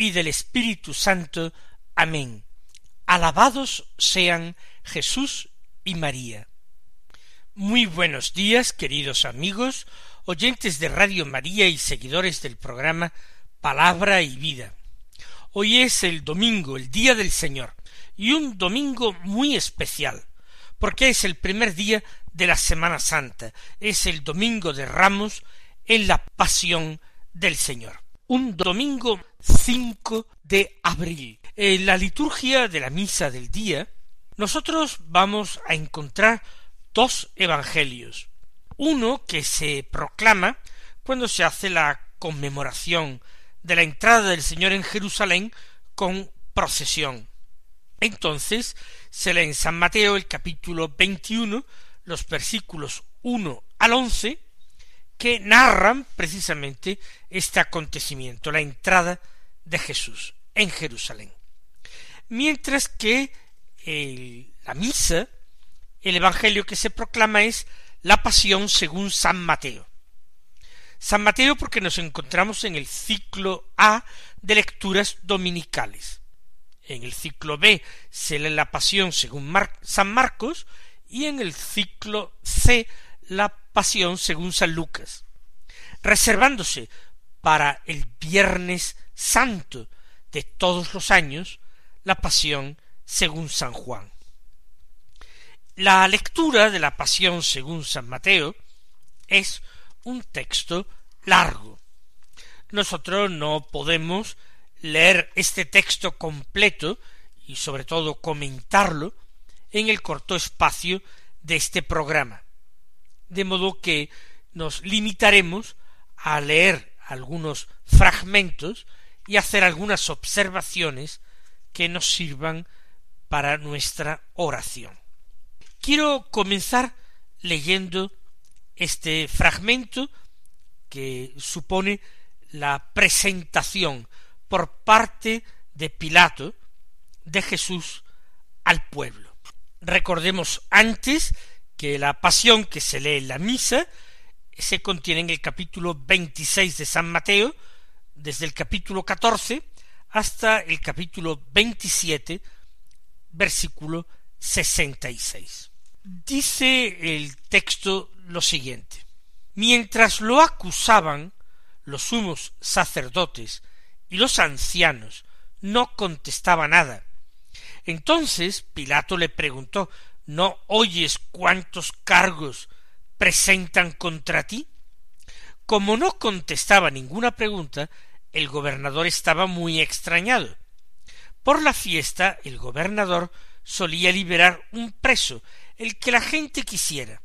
y del Espíritu Santo. Amén. Alabados sean Jesús y María. Muy buenos días, queridos amigos, oyentes de Radio María y seguidores del programa Palabra y Vida. Hoy es el domingo, el día del Señor, y un domingo muy especial, porque es el primer día de la Semana Santa, es el domingo de Ramos en la pasión del Señor. Un domingo 5 de abril. En la liturgia de la misa del día, nosotros vamos a encontrar dos evangelios. Uno que se proclama cuando se hace la conmemoración de la entrada del Señor en Jerusalén con procesión. Entonces se lee en San Mateo el capítulo 21, los versículos 1 al 11, que narran precisamente este acontecimiento, la entrada de Jesús en Jerusalén. Mientras que la misa, el Evangelio que se proclama es la pasión según San Mateo. San Mateo porque nos encontramos en el ciclo A de lecturas dominicales. En el ciclo B se lee la pasión según San Marcos y en el ciclo C la pasión según San Lucas, reservándose para el Viernes Santo de todos los años la pasión según San Juan. La lectura de la pasión según San Mateo es un texto largo. Nosotros no podemos leer este texto completo y sobre todo comentarlo en el corto espacio de este programa de modo que nos limitaremos a leer algunos fragmentos y hacer algunas observaciones que nos sirvan para nuestra oración. Quiero comenzar leyendo este fragmento que supone la presentación por parte de Pilato de Jesús al pueblo. Recordemos antes que la pasión que se lee en la misa se contiene en el capítulo 26 de San Mateo, desde el capítulo 14 hasta el capítulo 27, versículo 66. Dice el texto lo siguiente. Mientras lo acusaban los sumos sacerdotes y los ancianos no contestaba nada. Entonces Pilato le preguntó ¿No oyes cuántos cargos presentan contra ti? Como no contestaba ninguna pregunta, el gobernador estaba muy extrañado. Por la fiesta el gobernador solía liberar un preso, el que la gente quisiera.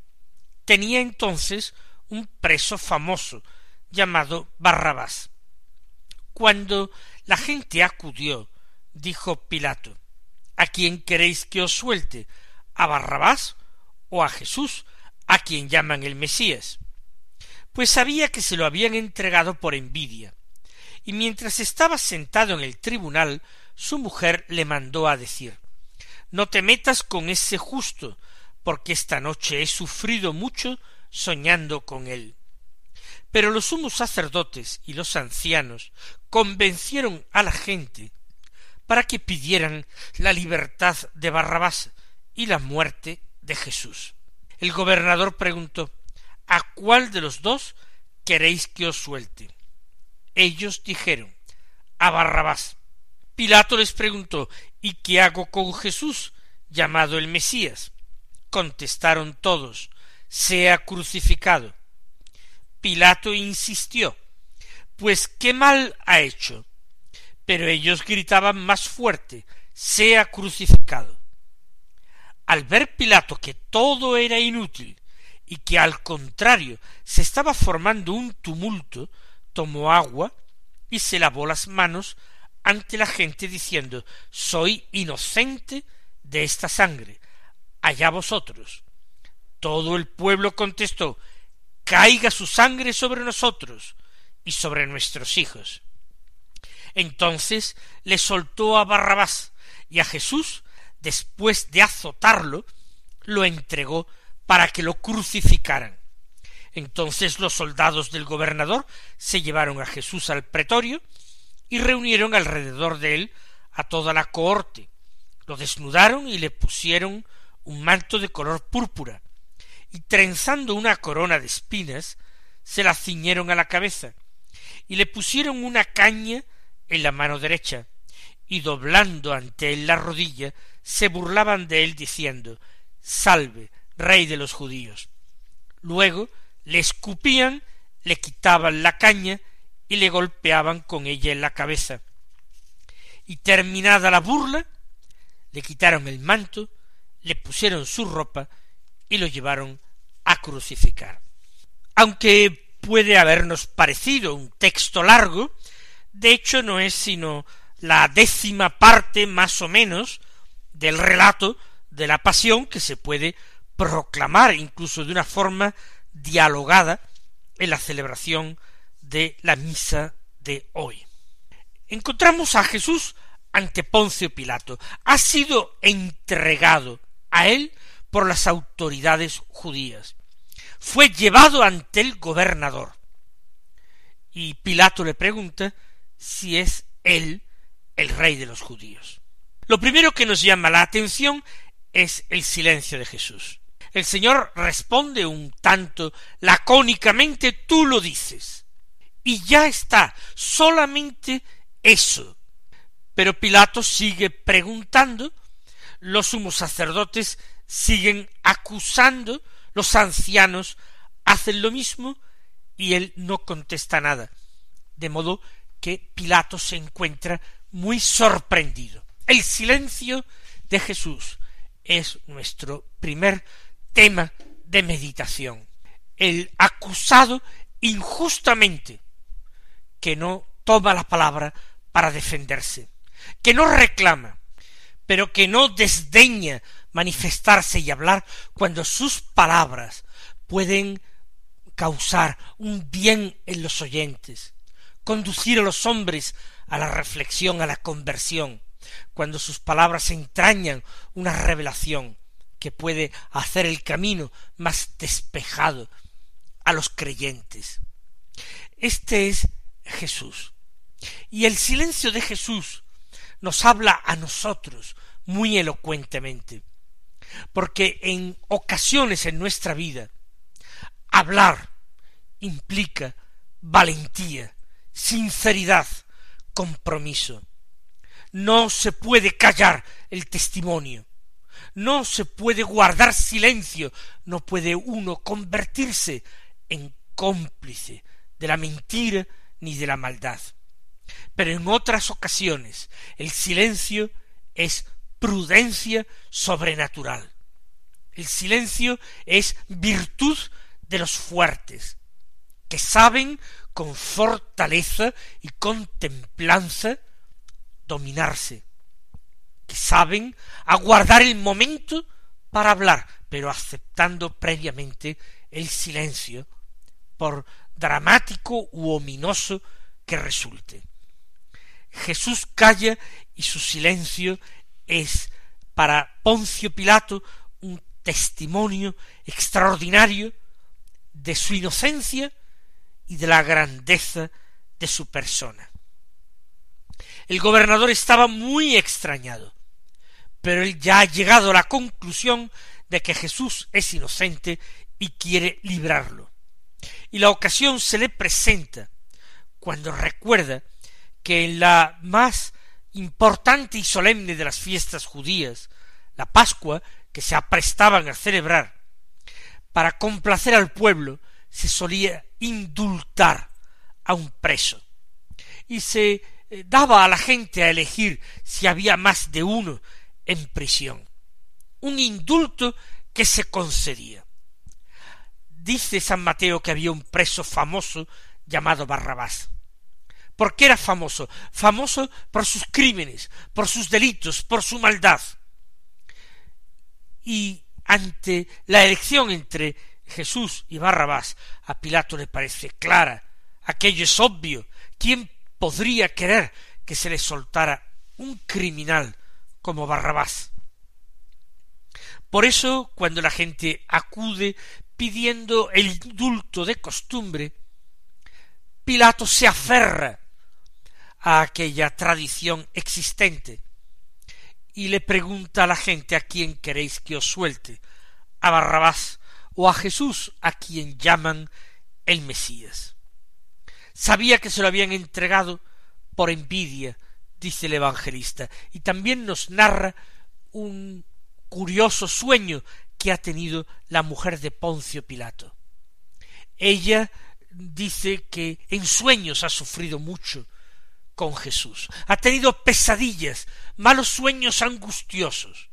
Tenía entonces un preso famoso, llamado Barrabás. Cuando la gente acudió, dijo Pilato, ¿A quién queréis que os suelte? A Barrabás o a Jesús, a quien llaman el Mesías, pues sabía que se lo habían entregado por envidia, y mientras estaba sentado en el tribunal, su mujer le mandó a decir No te metas con ese justo, porque esta noche he sufrido mucho soñando con él. Pero los sumos sacerdotes y los ancianos convencieron a la gente para que pidieran la libertad de Barrabás, y la muerte de Jesús. El gobernador preguntó ¿A cuál de los dos queréis que os suelte? Ellos dijeron a Barrabás. Pilato les preguntó ¿Y qué hago con Jesús, llamado el Mesías? Contestaron todos sea crucificado. Pilato insistió pues qué mal ha hecho. Pero ellos gritaban más fuerte sea crucificado. Al ver Pilato que todo era inútil y que al contrario se estaba formando un tumulto, tomó agua y se lavó las manos ante la gente diciendo Soy inocente de esta sangre, allá vosotros. Todo el pueblo contestó Caiga su sangre sobre nosotros y sobre nuestros hijos. Entonces le soltó a Barrabás y a Jesús, después de azotarlo, lo entregó para que lo crucificaran. Entonces los soldados del gobernador se llevaron a Jesús al pretorio y reunieron alrededor de él a toda la cohorte. Lo desnudaron y le pusieron un manto de color púrpura, y trenzando una corona de espinas, se la ciñeron a la cabeza, y le pusieron una caña en la mano derecha, y doblando ante él la rodilla, se burlaban de él diciendo Salve, rey de los judíos. Luego le escupían, le quitaban la caña y le golpeaban con ella en la cabeza. Y terminada la burla, le quitaron el manto, le pusieron su ropa y lo llevaron a crucificar. Aunque puede habernos parecido un texto largo, de hecho no es sino la décima parte más o menos del relato de la pasión que se puede proclamar incluso de una forma dialogada en la celebración de la misa de hoy. Encontramos a Jesús ante Poncio Pilato. Ha sido entregado a él por las autoridades judías. Fue llevado ante el gobernador. Y Pilato le pregunta si es él el rey de los judíos. Lo primero que nos llama la atención es el silencio de Jesús. El Señor responde un tanto lacónicamente, tú lo dices. Y ya está, solamente eso. Pero Pilato sigue preguntando, los sumos sacerdotes siguen acusando, los ancianos hacen lo mismo y él no contesta nada. De modo que Pilato se encuentra muy sorprendido. El silencio de Jesús es nuestro primer tema de meditación. El acusado injustamente que no toma la palabra para defenderse, que no reclama, pero que no desdeña manifestarse y hablar cuando sus palabras pueden causar un bien en los oyentes, conducir a los hombres a la reflexión, a la conversión, cuando sus palabras entrañan una revelación, que puede hacer el camino más despejado a los creyentes. Este es Jesús. Y el silencio de Jesús nos habla a nosotros muy elocuentemente, porque en ocasiones en nuestra vida hablar implica valentía, sinceridad, compromiso. No se puede callar el testimonio, no se puede guardar silencio, no puede uno convertirse en cómplice de la mentira ni de la maldad. Pero en otras ocasiones el silencio es prudencia sobrenatural. El silencio es virtud de los fuertes, que saben con fortaleza y con templanza dominarse, que saben aguardar el momento para hablar, pero aceptando previamente el silencio, por dramático u ominoso que resulte. Jesús calla y su silencio es para Poncio Pilato un testimonio extraordinario de su inocencia y de la grandeza de su persona. El gobernador estaba muy extrañado pero él ya ha llegado a la conclusión de que Jesús es inocente y quiere librarlo. Y la ocasión se le presenta cuando recuerda que en la más importante y solemne de las fiestas judías, la Pascua, que se aprestaban a celebrar, para complacer al pueblo, se solía indultar a un preso, y se daba a la gente a elegir si había más de uno en prisión. Un indulto que se concedía. Dice San Mateo que había un preso famoso llamado Barrabás. ¿Por qué era famoso? Famoso por sus crímenes, por sus delitos, por su maldad. Y ante la elección entre Jesús y Barrabás, a Pilato le parece clara, aquello es obvio. ¿Quién podría querer que se le soltara un criminal como Barrabás? Por eso, cuando la gente acude pidiendo el indulto de costumbre, Pilato se aferra a aquella tradición existente y le pregunta a la gente a quién queréis que os suelte, a Barrabás o a Jesús a quien llaman el Mesías. Sabía que se lo habían entregado por envidia, dice el evangelista, y también nos narra un curioso sueño que ha tenido la mujer de Poncio Pilato. Ella dice que en sueños ha sufrido mucho con Jesús, ha tenido pesadillas, malos sueños angustiosos,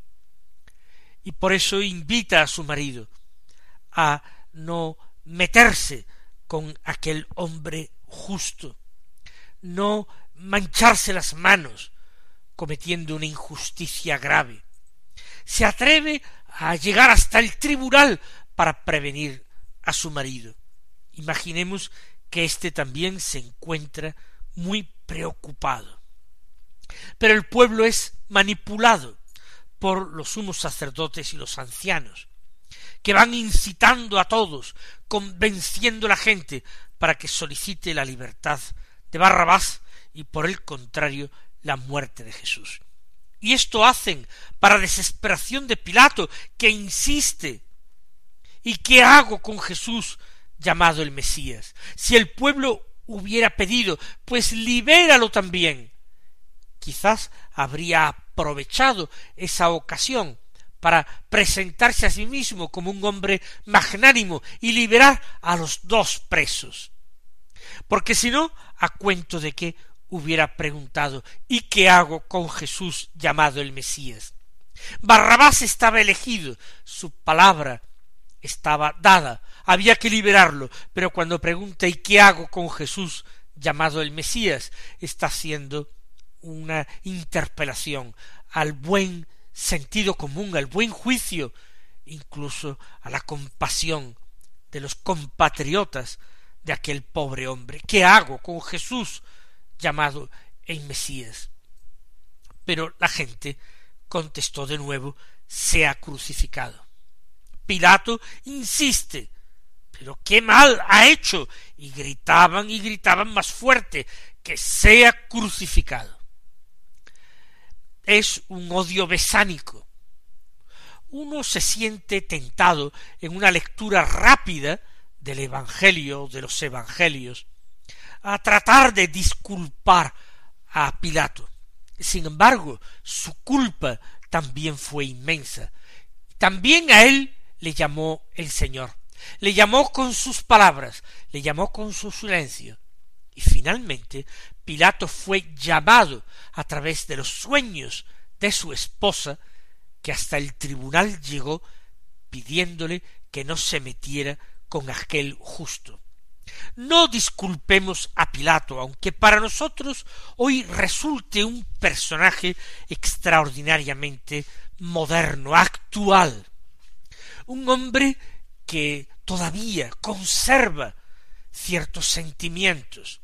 y por eso invita a su marido a no meterse con aquel hombre justo, no mancharse las manos cometiendo una injusticia grave. Se atreve a llegar hasta el tribunal para prevenir a su marido. Imaginemos que éste también se encuentra muy preocupado. Pero el pueblo es manipulado por los sumos sacerdotes y los ancianos, que van incitando a todos, convenciendo a la gente para que solicite la libertad de Barrabás y por el contrario la muerte de Jesús. Y esto hacen para desesperación de Pilato, que insiste. ¿Y qué hago con Jesús llamado el Mesías? Si el pueblo hubiera pedido, pues libéralo también. Quizás habría aprovechado esa ocasión para presentarse a sí mismo como un hombre magnánimo y liberar a los dos presos. Porque si no, a cuento de que hubiera preguntado ¿Y qué hago con Jesús llamado el Mesías? Barrabás estaba elegido, su palabra estaba dada, había que liberarlo, pero cuando pregunta ¿y qué hago con Jesús llamado el Mesías? está haciendo una interpelación al buen sentido común, al buen juicio, incluso a la compasión de los compatriotas de aquel pobre hombre. ¿Qué hago con Jesús llamado el Mesías? Pero la gente contestó de nuevo sea crucificado. Pilato insiste pero qué mal ha hecho. y gritaban y gritaban más fuerte que sea crucificado es un odio besánico. Uno se siente tentado en una lectura rápida del Evangelio, de los Evangelios, a tratar de disculpar a Pilato. Sin embargo, su culpa también fue inmensa. También a él le llamó el Señor. Le llamó con sus palabras, le llamó con su silencio. Y finalmente Pilato fue llamado a través de los sueños de su esposa, que hasta el tribunal llegó pidiéndole que no se metiera con aquel justo. No disculpemos a Pilato, aunque para nosotros hoy resulte un personaje extraordinariamente moderno, actual, un hombre que todavía conserva ciertos sentimientos,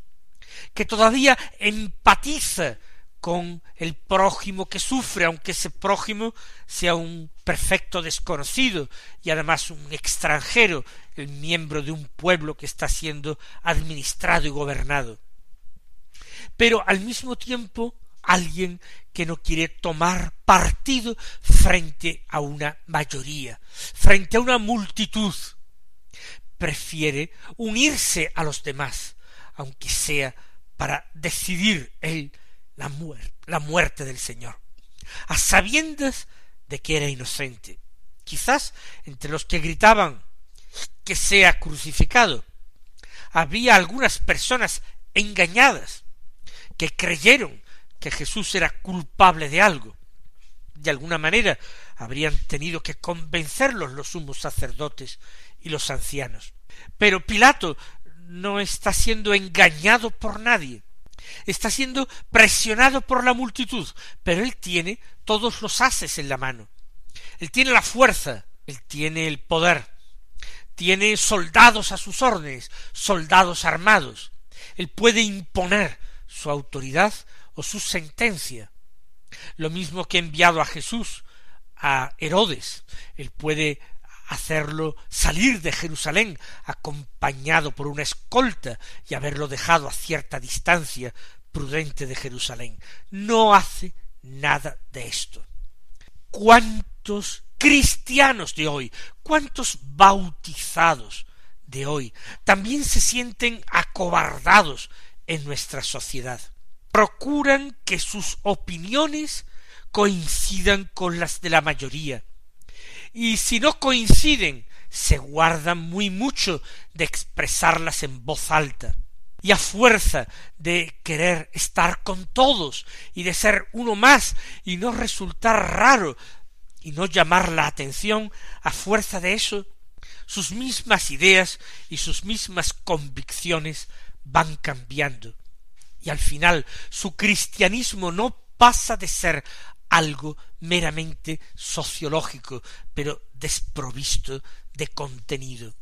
que todavía empatiza con el prójimo que sufre, aunque ese prójimo sea un perfecto desconocido y además un extranjero, miembro de un pueblo que está siendo administrado y gobernado. Pero al mismo tiempo alguien que no quiere tomar partido frente a una mayoría, frente a una multitud, prefiere unirse a los demás, aunque sea para decidir él la muerte, la muerte del Señor, a sabiendas de que era inocente. Quizás entre los que gritaban que sea crucificado, había algunas personas engañadas que creyeron que Jesús era culpable de algo. De alguna manera habrían tenido que convencerlos los sumos sacerdotes y los ancianos. Pero Pilato no está siendo engañado por nadie. Está siendo presionado por la multitud, pero él tiene todos los haces en la mano. Él tiene la fuerza, él tiene el poder, tiene soldados a sus órdenes, soldados armados. Él puede imponer su autoridad o su sentencia. Lo mismo que ha enviado a Jesús a Herodes. Él puede hacerlo salir de Jerusalén acompañado por una escolta y haberlo dejado a cierta distancia prudente de Jerusalén. No hace nada de esto. ¿Cuántos cristianos de hoy, cuántos bautizados de hoy también se sienten acobardados en nuestra sociedad? Procuran que sus opiniones coincidan con las de la mayoría, y si no coinciden, se guardan muy mucho de expresarlas en voz alta, y a fuerza de querer estar con todos y de ser uno más y no resultar raro y no llamar la atención, a fuerza de eso, sus mismas ideas y sus mismas convicciones van cambiando. Y al final su cristianismo no pasa de ser algo meramente sociológico, pero desprovisto de contenido.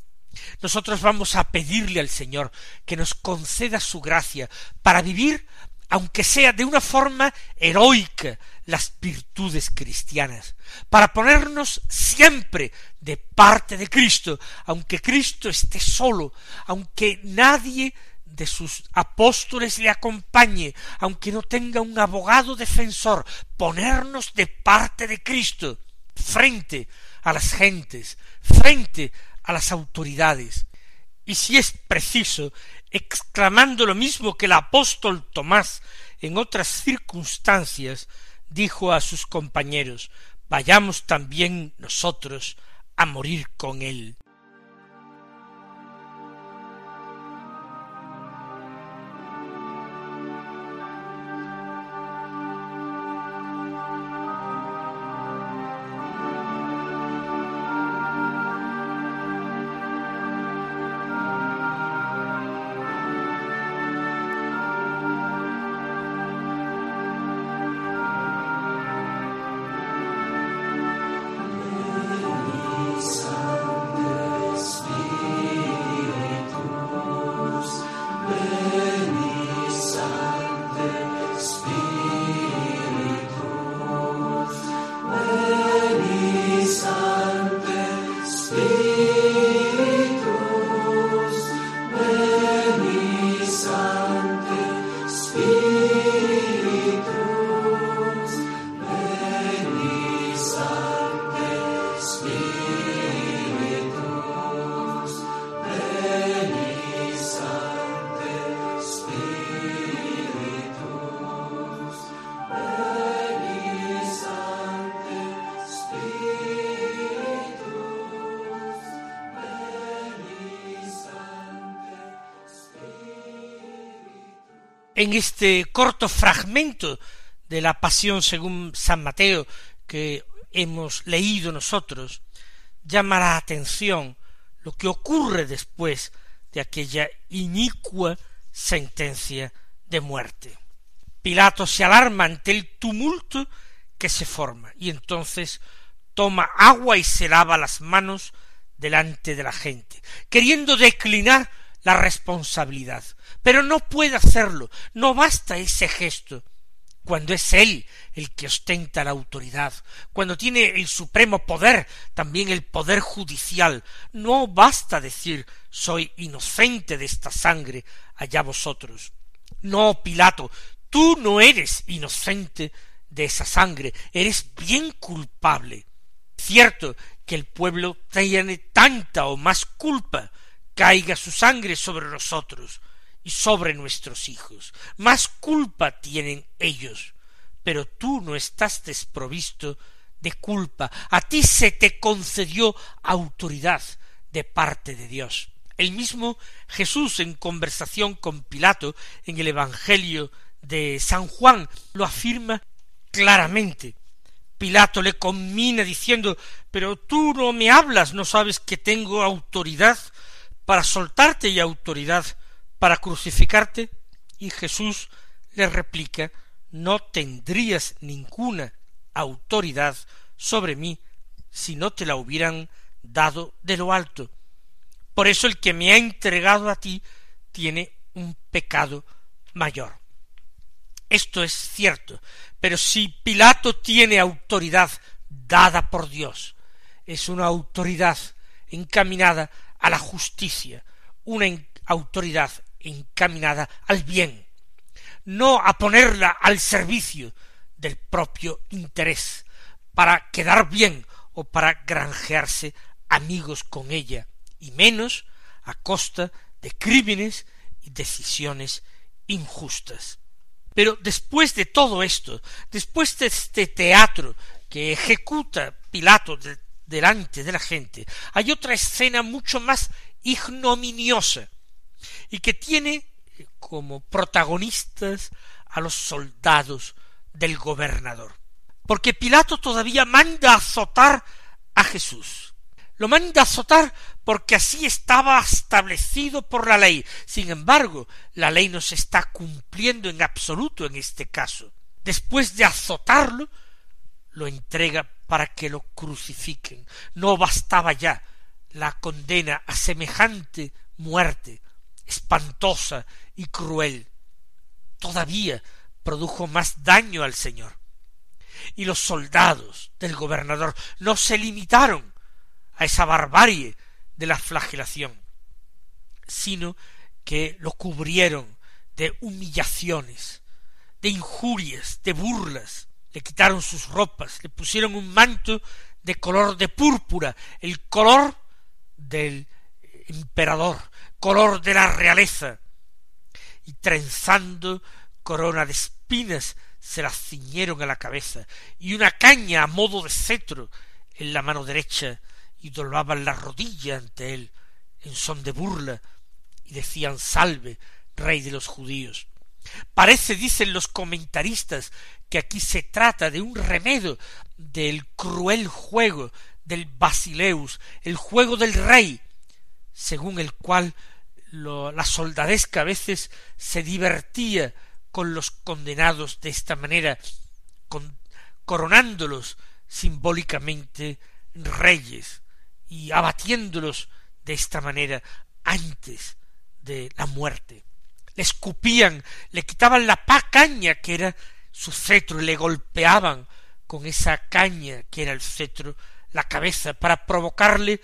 Nosotros vamos a pedirle al Señor que nos conceda su gracia para vivir, aunque sea de una forma heroica, las virtudes cristianas, para ponernos siempre de parte de Cristo, aunque Cristo esté solo, aunque nadie de sus apóstoles le acompañe, aunque no tenga un abogado defensor, ponernos de parte de Cristo, frente a las gentes, frente a las autoridades, y si es preciso, exclamando lo mismo que el apóstol Tomás en otras circunstancias, dijo a sus compañeros, vayamos también nosotros a morir con él. En este corto fragmento de la pasión según San Mateo que hemos leído nosotros, llama la atención lo que ocurre después de aquella inicua sentencia de muerte. Pilato se alarma ante el tumulto que se forma y entonces toma agua y se lava las manos delante de la gente, queriendo declinar la responsabilidad pero no puede hacerlo, no basta ese gesto. Cuando es él el que ostenta la autoridad, cuando tiene el supremo poder, también el poder judicial, no basta decir soy inocente de esta sangre, allá vosotros. No, Pilato, tú no eres inocente de esa sangre, eres bien culpable. Cierto que el pueblo tiene tanta o más culpa, caiga su sangre sobre nosotros, y sobre nuestros hijos. Más culpa tienen ellos, pero tú no estás desprovisto de culpa. A ti se te concedió autoridad de parte de Dios. El mismo Jesús en conversación con Pilato en el Evangelio de San Juan lo afirma claramente. Pilato le conmina diciendo Pero tú no me hablas, no sabes que tengo autoridad para soltarte y autoridad para crucificarte? Y Jesús le replica no tendrías ninguna autoridad sobre mí si no te la hubieran dado de lo alto. Por eso el que me ha entregado a ti tiene un pecado mayor. Esto es cierto, pero si Pilato tiene autoridad dada por Dios, es una autoridad encaminada a la justicia, una autoridad encaminada al bien, no a ponerla al servicio del propio interés, para quedar bien o para granjearse amigos con ella, y menos a costa de crímenes y decisiones injustas. Pero después de todo esto, después de este teatro que ejecuta Pilato delante de la gente, hay otra escena mucho más ignominiosa y que tiene como protagonistas a los soldados del gobernador. Porque Pilato todavía manda azotar a Jesús. Lo manda azotar porque así estaba establecido por la ley. Sin embargo, la ley no se está cumpliendo en absoluto en este caso. Después de azotarlo, lo entrega para que lo crucifiquen. No bastaba ya la condena a semejante muerte, espantosa y cruel. Todavía produjo más daño al Señor. Y los soldados del gobernador no se limitaron a esa barbarie de la flagelación, sino que lo cubrieron de humillaciones, de injurias, de burlas, le quitaron sus ropas, le pusieron un manto de color de púrpura, el color del emperador, color de la realeza, y trenzando corona de espinas se las ciñeron a la cabeza, y una caña a modo de cetro en la mano derecha, y doblaban la rodilla ante él en son de burla, y decían salve, rey de los judíos. Parece, dicen los comentaristas, que aquí se trata de un remedio del cruel juego del Basileus, el juego del rey, según el cual la soldadesca a veces se divertía con los condenados de esta manera, coronándolos simbólicamente reyes y abatiéndolos de esta manera antes de la muerte. Le escupían, le quitaban la pa caña que era su cetro y le golpeaban con esa caña que era el cetro la cabeza para provocarle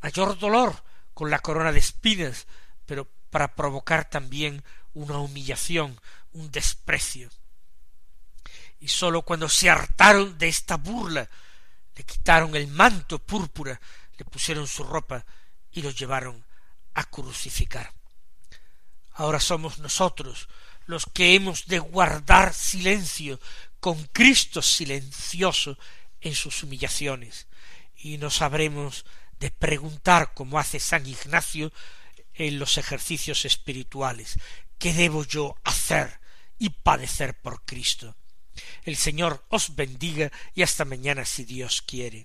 mayor dolor con la corona de espinas, pero para provocar también una humillación, un desprecio. Y sólo cuando se hartaron de esta burla, le quitaron el manto púrpura, le pusieron su ropa y lo llevaron a crucificar. Ahora somos nosotros los que hemos de guardar silencio con Cristo silencioso en sus humillaciones, y nos habremos de preguntar, como hace San Ignacio en los ejercicios espirituales, ¿qué debo yo hacer y padecer por Cristo? El Señor os bendiga y hasta mañana si Dios quiere.